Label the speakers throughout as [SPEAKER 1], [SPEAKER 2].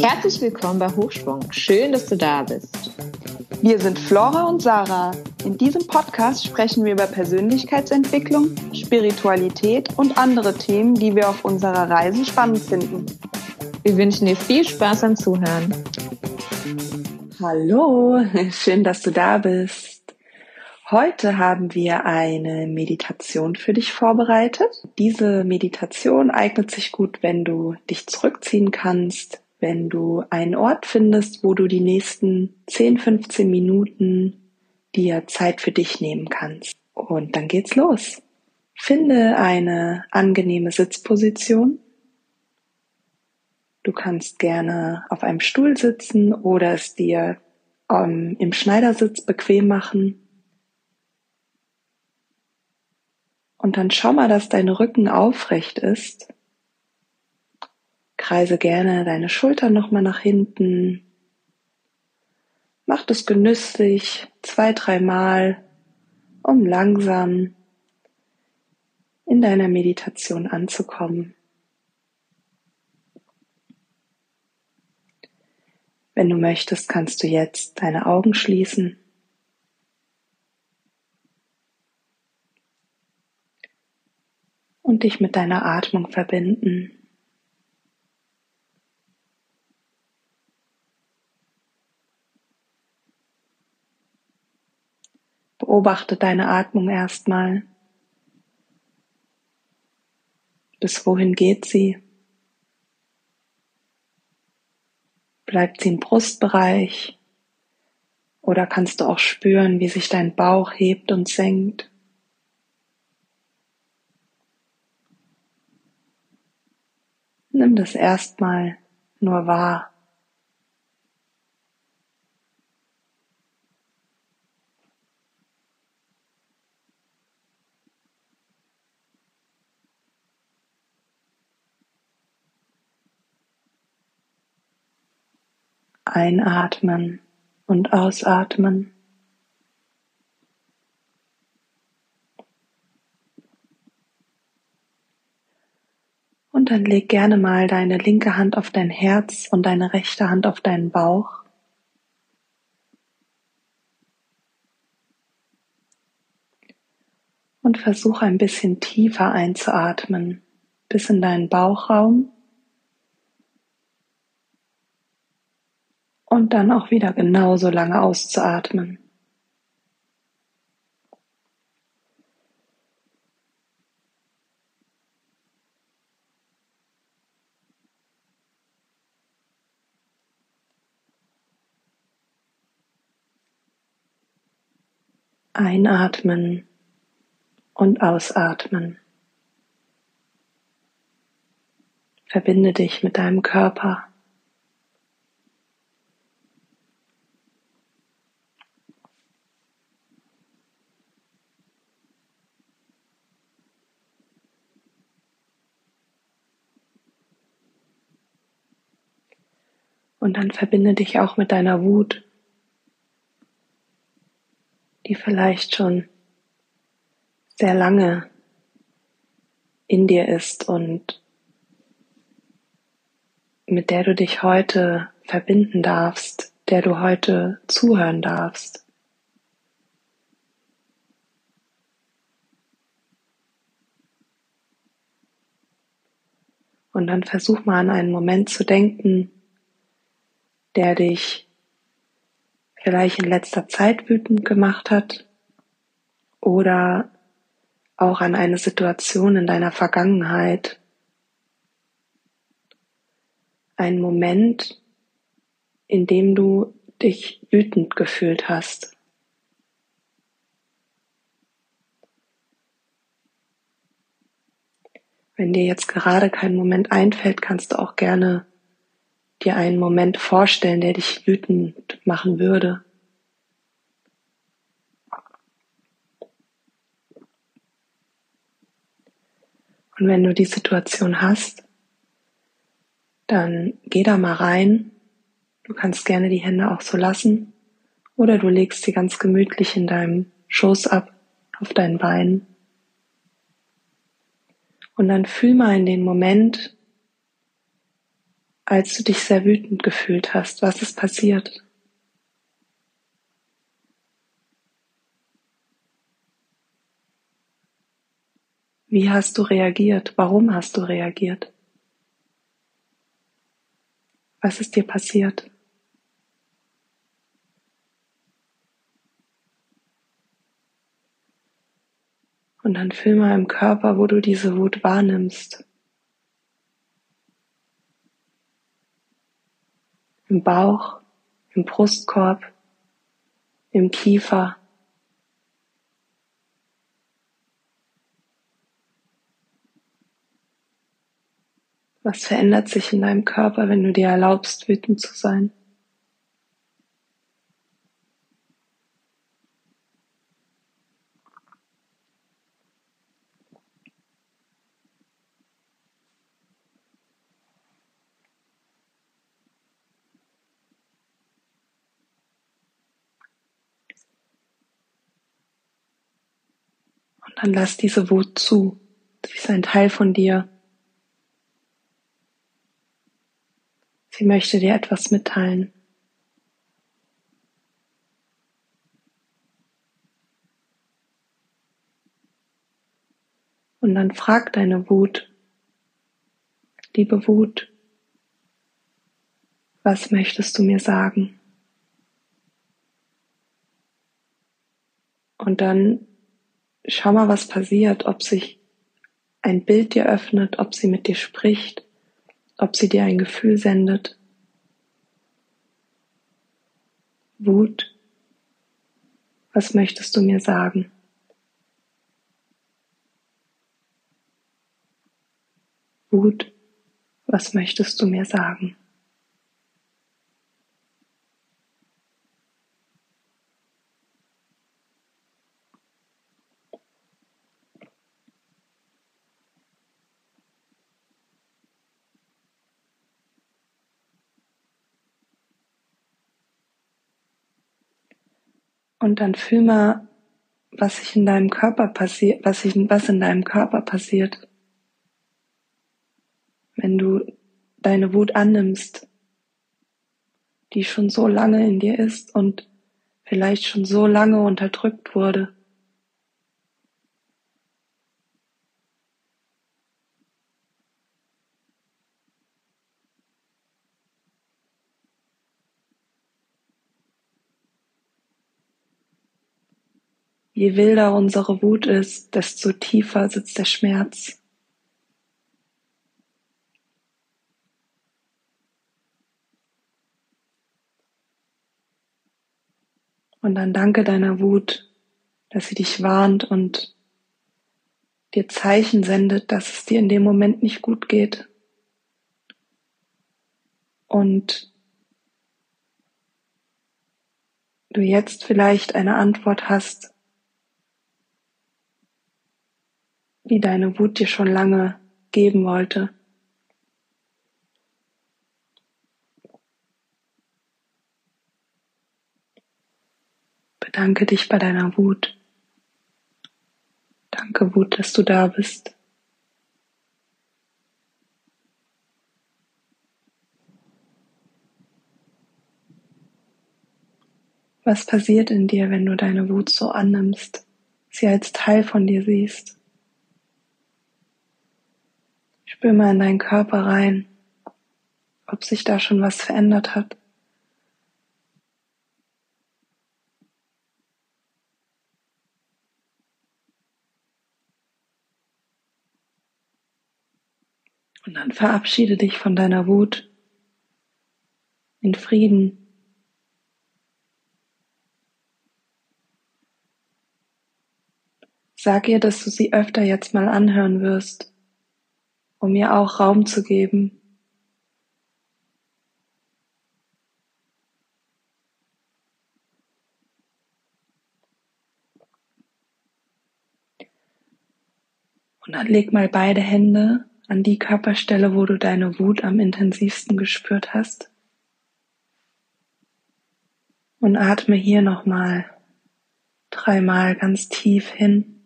[SPEAKER 1] Herzlich willkommen bei Hochschwung. Schön, dass du da bist.
[SPEAKER 2] Wir sind Flora und Sarah. In diesem Podcast sprechen wir über Persönlichkeitsentwicklung, Spiritualität und andere Themen, die wir auf unserer Reise spannend finden.
[SPEAKER 1] Wir wünschen dir viel Spaß am Zuhören.
[SPEAKER 2] Hallo, schön, dass du da bist. Heute haben wir eine Meditation für dich vorbereitet. Diese Meditation eignet sich gut, wenn du dich zurückziehen kannst, wenn du einen Ort findest, wo du die nächsten 10, 15 Minuten dir Zeit für dich nehmen kannst. Und dann geht's los. Finde eine angenehme Sitzposition Du kannst gerne auf einem Stuhl sitzen oder es dir ähm, im Schneidersitz bequem machen. Und dann schau mal, dass dein Rücken aufrecht ist. Kreise gerne deine Schultern nochmal nach hinten. Mach das genüsslich zwei, dreimal, um langsam in deiner Meditation anzukommen. Wenn du möchtest, kannst du jetzt deine Augen schließen. Und dich mit deiner Atmung verbinden. Beobachte deine Atmung erstmal. Bis wohin geht sie? Bleibt sie im Brustbereich? Oder kannst du auch spüren, wie sich dein Bauch hebt und senkt? Nimm das erstmal nur wahr. Einatmen und ausatmen. Dann leg gerne mal deine linke Hand auf dein Herz und deine rechte Hand auf deinen Bauch. Und versuch ein bisschen tiefer einzuatmen bis in deinen Bauchraum und dann auch wieder genauso lange auszuatmen. Einatmen und ausatmen. Verbinde dich mit deinem Körper. Und dann verbinde dich auch mit deiner Wut, die vielleicht schon sehr lange in dir ist und mit der du dich heute verbinden darfst, der du heute zuhören darfst. Und dann versuch mal an einen Moment zu denken, der dich vielleicht in letzter Zeit wütend gemacht hat oder auch an eine Situation in deiner Vergangenheit, ein Moment, in dem du dich wütend gefühlt hast. Wenn dir jetzt gerade kein Moment einfällt, kannst du auch gerne dir einen Moment vorstellen, der dich wütend machen würde. Und wenn du die Situation hast, dann geh da mal rein. Du kannst gerne die Hände auch so lassen oder du legst sie ganz gemütlich in deinem Schoß ab auf deinen Beinen. Und dann fühl mal in den Moment, als du dich sehr wütend gefühlt hast, was ist passiert? Wie hast du reagiert? Warum hast du reagiert? Was ist dir passiert? Und dann fühl mal im Körper, wo du diese Wut wahrnimmst. Im Bauch, im Brustkorb, im Kiefer, Was verändert sich in deinem Körper, wenn du dir erlaubst, wütend zu sein? Dann lass diese Wut zu. Sie ist ein Teil von dir. Sie möchte dir etwas mitteilen. Und dann frag deine Wut, liebe Wut, was möchtest du mir sagen? Und dann schau mal, was passiert, ob sich ein Bild dir öffnet, ob sie mit dir spricht ob sie dir ein Gefühl sendet. Wut, was möchtest du mir sagen? Wut, was möchtest du mir sagen? Und dann fühl mal, was sich in deinem Körper passiert, was, sich, was in deinem Körper passiert. Wenn du deine Wut annimmst, die schon so lange in dir ist und vielleicht schon so lange unterdrückt wurde. Je wilder unsere Wut ist, desto tiefer sitzt der Schmerz. Und dann danke deiner Wut, dass sie dich warnt und dir Zeichen sendet, dass es dir in dem Moment nicht gut geht. Und du jetzt vielleicht eine Antwort hast, die deine Wut dir schon lange geben wollte. Bedanke dich bei deiner Wut. Danke Wut, dass du da bist. Was passiert in dir, wenn du deine Wut so annimmst, sie als Teil von dir siehst? Spür mal in deinen Körper rein, ob sich da schon was verändert hat. Und dann verabschiede dich von deiner Wut in Frieden. Sag ihr, dass du sie öfter jetzt mal anhören wirst um mir auch Raum zu geben. Und dann leg mal beide Hände an die Körperstelle, wo du deine Wut am intensivsten gespürt hast. Und atme hier nochmal dreimal ganz tief hin.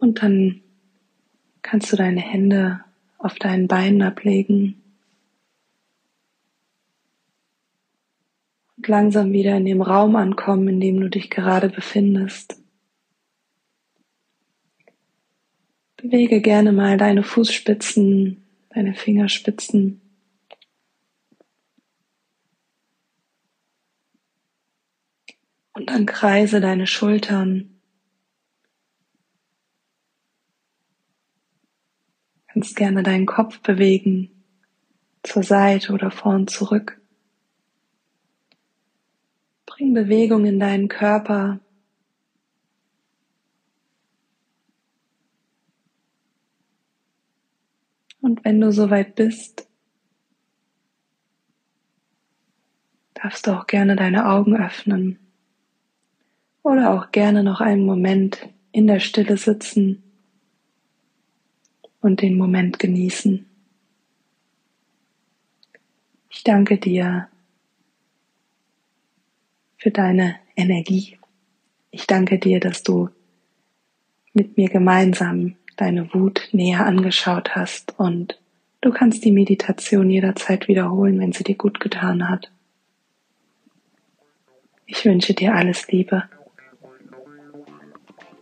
[SPEAKER 2] Und dann kannst du deine Hände auf deinen Beinen ablegen und langsam wieder in dem Raum ankommen, in dem du dich gerade befindest. Bewege gerne mal deine Fußspitzen, deine Fingerspitzen. Und dann kreise deine Schultern. Kannst gerne deinen Kopf bewegen, zur Seite oder vor und zurück. Bring Bewegung in deinen Körper. Und wenn du soweit bist, darfst du auch gerne deine Augen öffnen oder auch gerne noch einen Moment in der Stille sitzen und den Moment genießen. Ich danke dir für deine Energie. Ich danke dir, dass du mit mir gemeinsam deine Wut näher angeschaut hast und du kannst die Meditation jederzeit wiederholen, wenn sie dir gut getan hat. Ich wünsche dir alles Liebe.